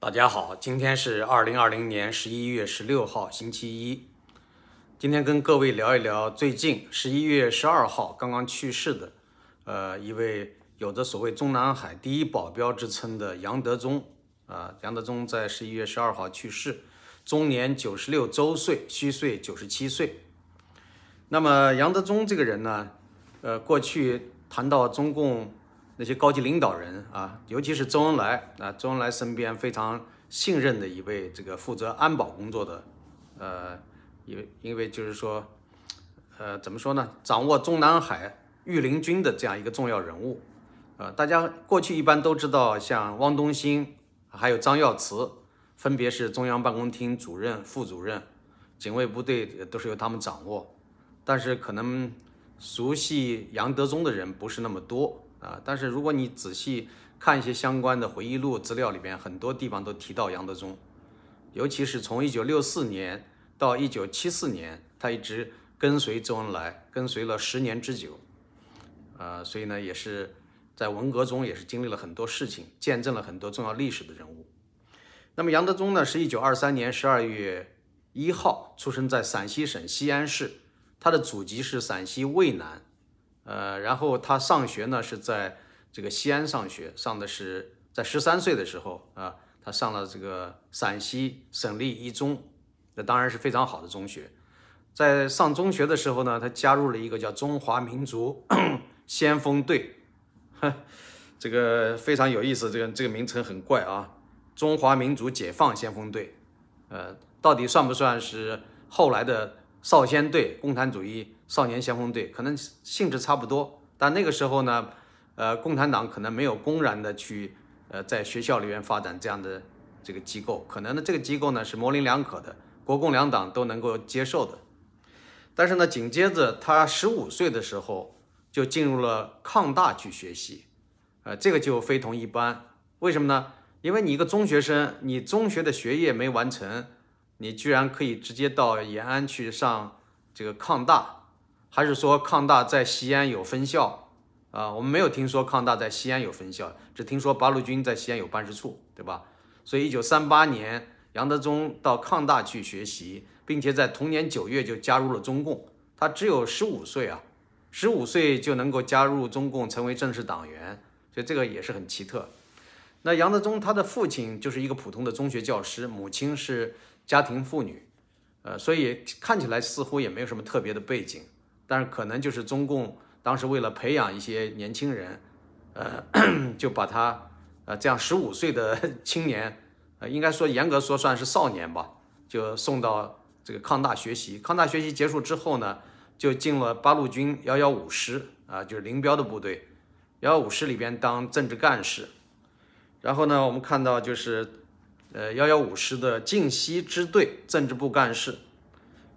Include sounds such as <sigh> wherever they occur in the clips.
大家好，今天是二零二零年十一月十六号，星期一。今天跟各位聊一聊最近十一月十二号刚刚去世的，呃，一位有着所谓中南海第一保镖之称的杨德忠啊。杨德忠在十一月十二号去世，终年九十六周岁，虚岁九十七岁。那么杨德忠这个人呢，呃，过去谈到中共。那些高级领导人啊，尤其是周恩来啊，周恩来身边非常信任的一位这个负责安保工作的，呃，因因为就是说，呃，怎么说呢？掌握中南海御林军的这样一个重要人物，呃，大家过去一般都知道，像汪东兴还有张耀慈，分别是中央办公厅主任、副主任，警卫部队都是由他们掌握，但是可能熟悉杨德忠的人不是那么多。啊，但是如果你仔细看一些相关的回忆录资料里边，很多地方都提到杨德忠，尤其是从一九六四年到一九七四年，他一直跟随周恩来，跟随了十年之久，啊，所以呢，也是在文革中也是经历了很多事情，见证了很多重要历史的人物。那么杨德忠呢，是一九二三年十二月一号出生在陕西省西安市，他的祖籍是陕西渭南。呃，然后他上学呢是在这个西安上学，上的是在十三岁的时候啊，他上了这个陕西省立一中，那当然是非常好的中学。在上中学的时候呢，他加入了一个叫中华民族 <clears throat> 先锋队，<laughs> 这个非常有意思，这个这个名称很怪啊，中华民族解放先锋队，呃，到底算不算是后来的少先队，共产主义？少年先锋队可能性质差不多，但那个时候呢，呃，共产党可能没有公然的去，呃，在学校里面发展这样的这个机构，可能呢这个机构呢是模棱两可的，国共两党都能够接受的。但是呢，紧接着他十五岁的时候就进入了抗大去学习，呃，这个就非同一般。为什么呢？因为你一个中学生，你中学的学业没完成，你居然可以直接到延安去上这个抗大。还是说抗大在西安有分校啊？我们没有听说抗大在西安有分校，只听说八路军在西安有办事处，对吧？所以一九三八年，杨德忠到抗大去学习，并且在同年九月就加入了中共。他只有十五岁啊，十五岁就能够加入中共，成为正式党员，所以这个也是很奇特。那杨德忠他的父亲就是一个普通的中学教师，母亲是家庭妇女，呃，所以看起来似乎也没有什么特别的背景。但是可能就是中共当时为了培养一些年轻人，呃，就把他呃这样十五岁的 <laughs> 青年，呃，应该说严格说算是少年吧，就送到这个抗大学习。抗大学习结束之后呢，就进了八路军幺幺五师啊，就是林彪的部队，幺幺五师里边当政治干事。然后呢，我们看到就是呃幺幺五师的晋西支队政治部干事。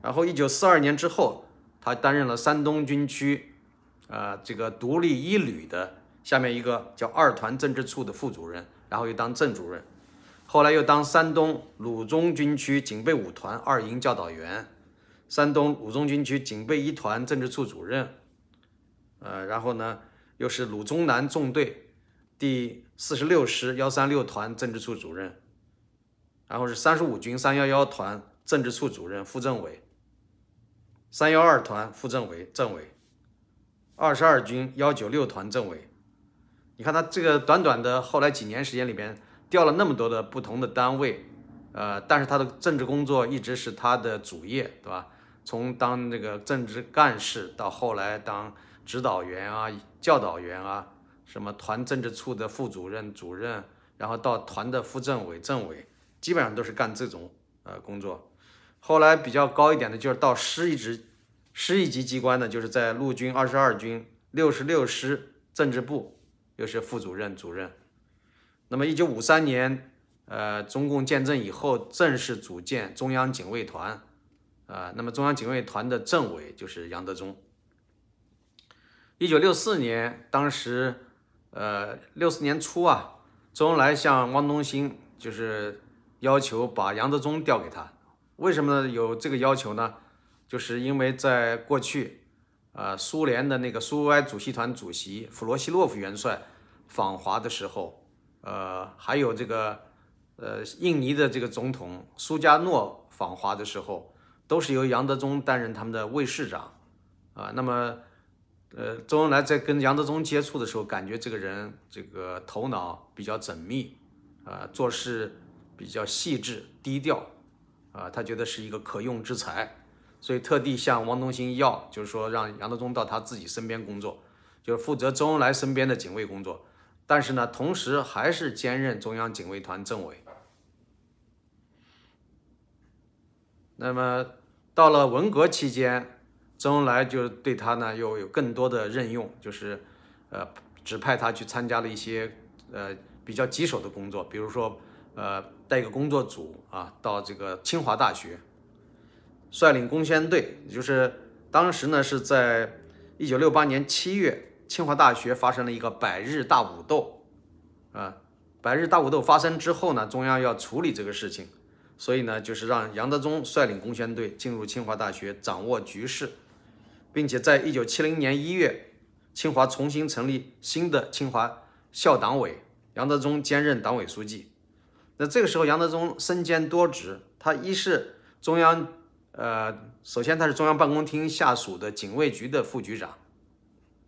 然后一九四二年之后。他担任了山东军区，呃，这个独立一旅的下面一个叫二团政治处的副主任，然后又当正主任，后来又当山东鲁中军区警备五团二营教导员，山东鲁中军区警备一团政治处主任，呃，然后呢，又是鲁中南纵队第四十六师幺三六团政治处主任，然后是三十五军三幺幺团政治处主任、副政委。三幺二团副政委、政委，二十二军幺九六团政委。你看他这个短短的后来几年时间里边，调了那么多的不同的单位，呃，但是他的政治工作一直是他的主业，对吧？从当那个政治干事到后来当指导员啊、教导员啊，什么团政治处的副主任、主任，然后到团的副政委、政委，基本上都是干这种呃工作。后来比较高一点的，就是到师一职、师一级机关的，就是在陆军二十二军六十六师政治部，又是副主任、主任。那么一九五三年，呃，中共建政以后，正式组建中央警卫团，啊，那么中央警卫团的政委就是杨德忠。一九六四年，当时，呃，六四年初啊，周恩来向汪东兴就是要求把杨德忠调给他。为什么有这个要求呢？就是因为在过去，呃，苏联的那个苏维埃主席团主席弗罗西洛夫元帅访华的时候，呃，还有这个呃，印尼的这个总统苏加诺访华的时候，都是由杨德忠担任他们的卫士长，啊，那么，呃，周恩来在跟杨德忠接触的时候，感觉这个人这个头脑比较缜密，啊，做事比较细致低调，啊，他觉得是一个可用之才，所以特地向汪东兴要，就是说让杨德忠到他自己身边工作，就是负责周恩来身边的警卫工作，但是呢，同时还是兼任中央警卫团政委。那么到了文革期间，周恩来就对他呢又有更多的任用，就是呃指派他去参加了一些呃比较棘手的工作，比如说呃带一个工作组啊到这个清华大学，率领工宣队，也就是当时呢是在一九六八年七月，清华大学发生了一个百日大武斗，啊，百日大武斗发生之后呢，中央要处理这个事情。所以呢，就是让杨德忠率领工宣队进入清华大学，掌握局势，并且在一九七零年一月，清华重新成立新的清华校党委，杨德忠兼任党委书记。那这个时候，杨德忠身兼多职，他一是中央，呃，首先他是中央办公厅下属的警卫局的副局长，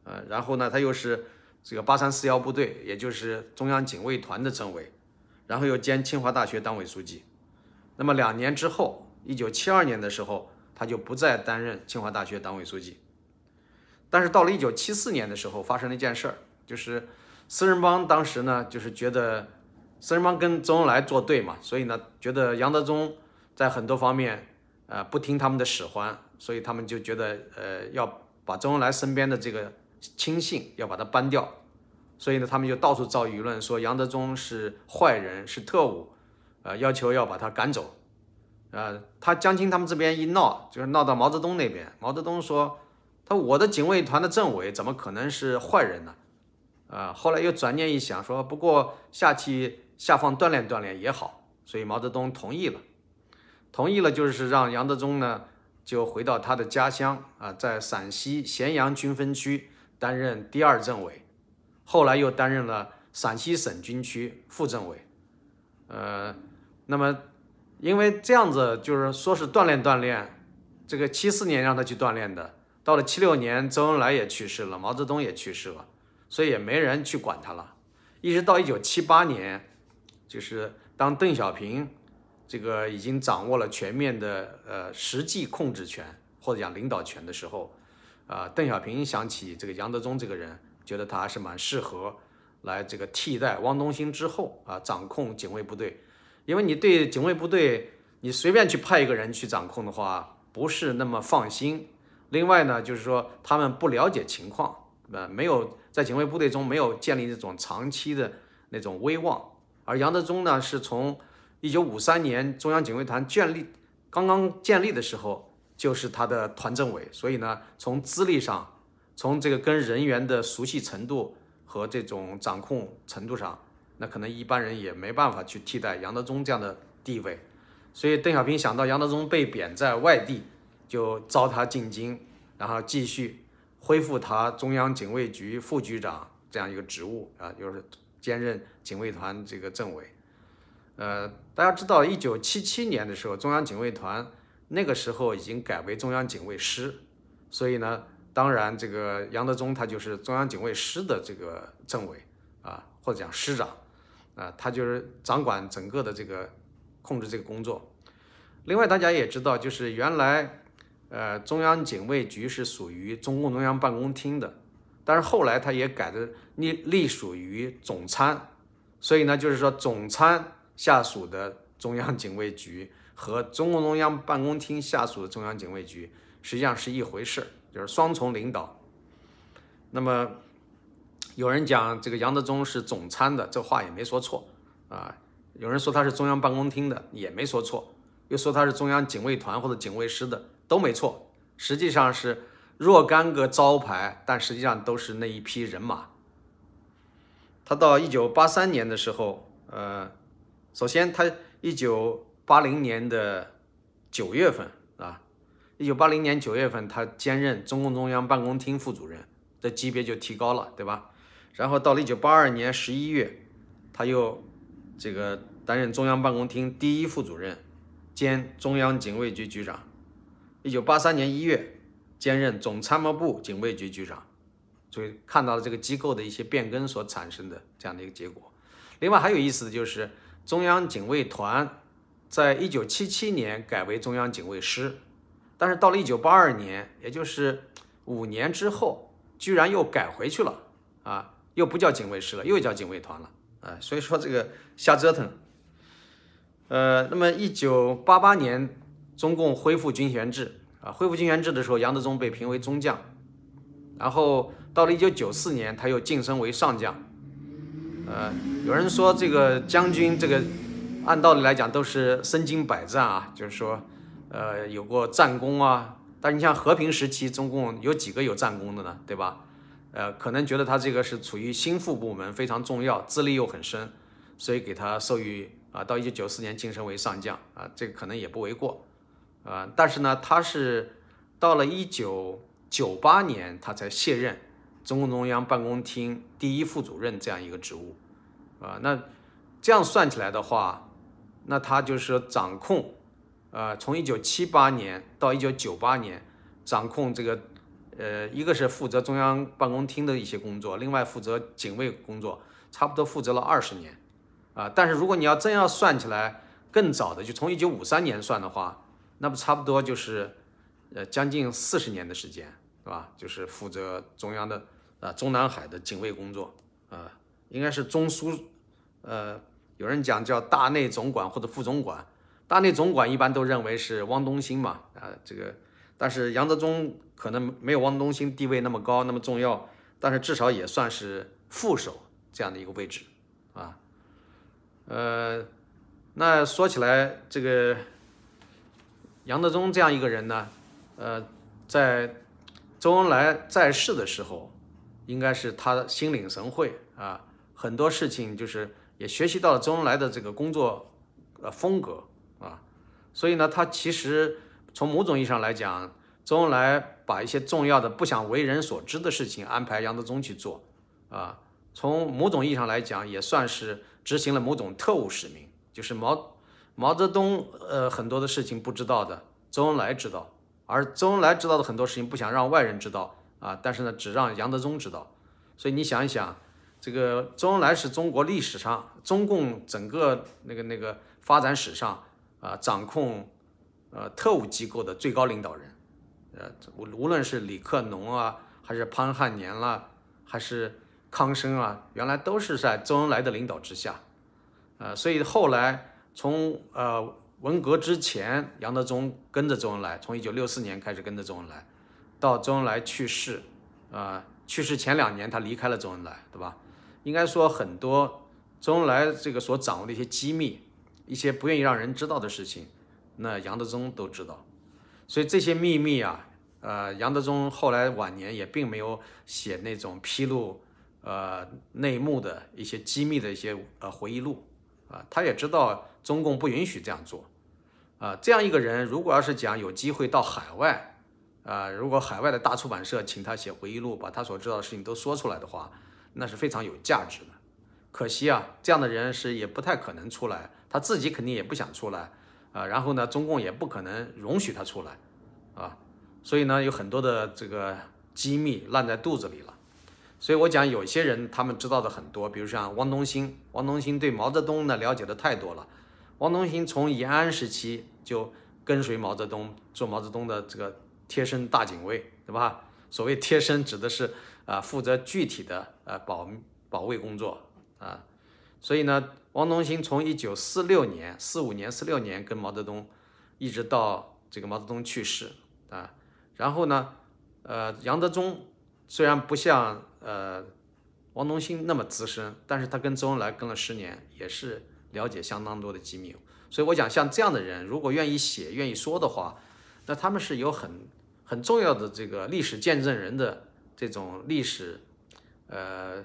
呃，然后呢，他又是这个八三四幺部队，也就是中央警卫团的政委，然后又兼清华大学党委书记。那么两年之后，一九七二年的时候，他就不再担任清华大学党委书记。但是到了一九七四年的时候，发生了一件事儿，就是四人帮当时呢，就是觉得四人帮跟周恩来作对嘛，所以呢，觉得杨德忠在很多方面，呃，不听他们的使唤，所以他们就觉得，呃，要把周恩来身边的这个亲信要把他搬掉，所以呢，他们就到处造舆论，说杨德忠是坏人，是特务。呃，要求要把他赶走，呃，他江青他们这边一闹，就是闹到毛泽东那边。毛泽东说：“他我的警卫团的政委怎么可能是坏人呢？”啊，后来又转念一想，说：“不过下期下放锻炼锻炼也好。”所以毛泽东同意了，同意了就是让杨德忠呢就回到他的家乡啊，在陕西咸阳军分区担任第二政委，后来又担任了陕西省军区副政委，呃。那么，因为这样子就是说是锻炼锻炼，这个七四年让他去锻炼的，到了七六年，周恩来也去世了，毛泽东也去世了，所以也没人去管他了。一直到一九七八年，就是当邓小平这个已经掌握了全面的呃实际控制权或者讲领导权的时候，啊，邓小平想起这个杨德忠这个人，觉得他还是蛮适合来这个替代汪东兴之后啊，掌控警卫部队。因为你对警卫部队，你随便去派一个人去掌控的话，不是那么放心。另外呢，就是说他们不了解情况，呃，没有在警卫部队中没有建立这种长期的那种威望。而杨德忠呢，是从一九五三年中央警卫团建立刚刚建立的时候，就是他的团政委，所以呢，从资历上，从这个跟人员的熟悉程度和这种掌控程度上。那可能一般人也没办法去替代杨德忠这样的地位，所以邓小平想到杨德忠被贬在外地，就招他进京，然后继续恢复他中央警卫局副局长这样一个职务啊，就是兼任警卫团这个政委。呃，大家知道，一九七七年的时候，中央警卫团那个时候已经改为中央警卫师，所以呢，当然这个杨德忠他就是中央警卫师的这个政委啊，或者讲师长。啊，他就是掌管整个的这个控制这个工作。另外，大家也知道，就是原来，呃，中央警卫局是属于中共中央办公厅的，但是后来他也改的隶隶属于总参，所以呢，就是说总参下属的中央警卫局和中共中央办公厅下属的中央警卫局实际上是一回事，就是双重领导。那么。有人讲这个杨德忠是总参的，这话也没说错啊。有人说他是中央办公厅的，也没说错。又说他是中央警卫团或者警卫师的，都没错。实际上是若干个招牌，但实际上都是那一批人马。他到一九八三年的时候，呃，首先他一九八零年的九月份啊，一九八零年九月份他兼任中共中央办公厅副主任，这级别就提高了，对吧？然后到了一九八二年十一月，他又这个担任中央办公厅第一副主任，兼中央警卫局局长。一九八三年一月，兼任总参谋部警卫局局长。所以看到了这个机构的一些变更所产生的这样的一个结果。另外还有意思的就是，中央警卫团在一九七七年改为中央警卫师，但是到了一九八二年，也就是五年之后，居然又改回去了啊，又不叫警卫师了，又叫警卫团了啊。所以说这个瞎折腾。呃，那么一九八八年，中共恢复军衔制啊，恢复军衔制的时候，杨德忠被评为中将，然后。到了一九九四年，他又晋升为上将。呃，有人说这个将军，这个按道理来讲都是身经百战啊，就是说，呃，有过战功啊。但你像和平时期，中共有几个有战功的呢？对吧？呃，可能觉得他这个是处于心腹部门，非常重要，资历又很深，所以给他授予啊，到一九九四年晋升为上将啊，这个可能也不为过啊。但是呢，他是到了一九九八年，他才卸任。中共中央办公厅第一副主任这样一个职务，啊，那这样算起来的话，那他就是掌控，呃，从一九七八年到一九九八年，掌控这个，呃，一个是负责中央办公厅的一些工作，另外负责警卫工作，差不多负责了二十年，啊，但是如果你要真要算起来，更早的就从一九五三年算的话，那不差不多就是，呃，将近四十年的时间，是吧？就是负责中央的。啊，中南海的警卫工作，啊，应该是中苏，呃，有人讲叫大内总管或者副总管，大内总管一般都认为是汪东兴嘛，啊，这个，但是杨德忠可能没有汪东兴地位那么高那么重要，但是至少也算是副手这样的一个位置，啊，呃，那说起来这个杨德忠这样一个人呢，呃，在周恩来在世的时候。应该是他心领神会啊，很多事情就是也学习到了周恩来的这个工作呃风格啊，所以呢，他其实从某种意义上来讲，周恩来把一些重要的不想为人所知的事情安排杨德忠去做啊，从某种意义上来讲，也算是执行了某种特务使命，就是毛毛泽东呃很多的事情不知道的，周恩来知道，而周恩来知道的很多事情不想让外人知道。啊，但是呢，只让杨德忠知道，所以你想一想，这个周恩来是中国历史上中共整个那个那个发展史上啊，掌控呃特务机构的最高领导人，呃，无无论是李克农啊，还是潘汉年啦，还是康生啊，原来都是在周恩来的领导之下，呃，所以后来从呃文革之前，杨德忠跟着周恩来，从一九六四年开始跟着周恩来。到周恩来去世，啊，去世前两年他离开了周恩来，对吧？应该说很多周恩来这个所掌握的一些机密，一些不愿意让人知道的事情，那杨德忠都知道。所以这些秘密啊，呃，杨德忠后来晚年也并没有写那种披露呃内幕的一些机密的一些呃回忆录啊，他也知道中共不允许这样做啊。这样一个人，如果要是讲有机会到海外，啊，如果海外的大出版社请他写回忆录，把他所知道的事情都说出来的话，那是非常有价值的。可惜啊，这样的人是也不太可能出来，他自己肯定也不想出来啊。然后呢，中共也不可能容许他出来啊。所以呢，有很多的这个机密烂在肚子里了。所以我讲，有些人他们知道的很多，比如像汪东兴，汪东兴对毛泽东呢了解的太多了。王东兴从延安时期就跟随毛泽东做毛泽东的这个。贴身大警卫，对吧？所谓贴身，指的是啊，负责具体的呃保保卫工作啊。所以呢，王东兴从一九四六年、四五年、四六年跟毛泽东，一直到这个毛泽东去世啊。然后呢，呃，杨德忠虽然不像呃王东兴那么资深，但是他跟周恩来跟了十年，也是了解相当多的机密。所以我讲，像这样的人，如果愿意写、愿意说的话，那他们是有很。很重要的这个历史见证人的这种历史，呃，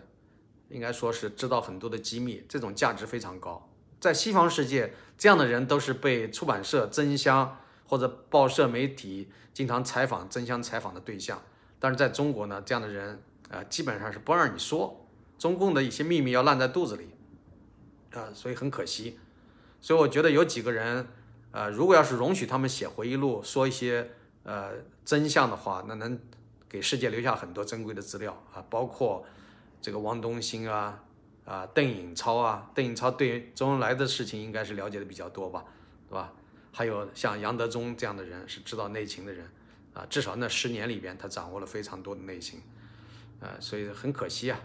应该说是知道很多的机密，这种价值非常高。在西方世界，这样的人都是被出版社争相或者报社媒体经常采访、争相采访的对象。但是在中国呢，这样的人啊，基本上是不让你说，中共的一些秘密要烂在肚子里，啊，所以很可惜。所以我觉得有几个人，呃，如果要是容许他们写回忆录，说一些呃真相的话，那能给世界留下很多珍贵的资料啊，包括这个汪东兴啊，啊邓颖超啊，邓颖超对周恩来的事情应该是了解的比较多吧，对吧？还有像杨德忠这样的人是知道内情的人啊，至少那十年里边他掌握了非常多的内情，呃，所以很可惜啊。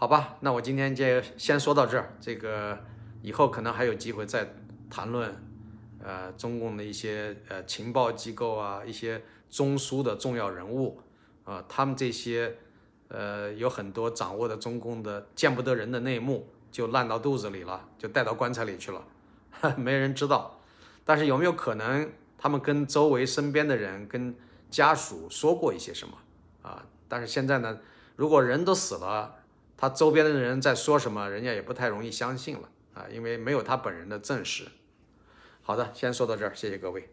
好吧，那我今天就先说到这儿。这个以后可能还有机会再谈论，呃，中共的一些呃情报机构啊，一些中枢的重要人物啊，他们这些呃有很多掌握的中共的见不得人的内幕，就烂到肚子里了，就带到棺材里去了，<laughs> 没人知道。但是有没有可能他们跟周围身边的人、跟家属说过一些什么啊？但是现在呢，如果人都死了。他周边的人在说什么，人家也不太容易相信了啊，因为没有他本人的证实。好的，先说到这儿，谢谢各位。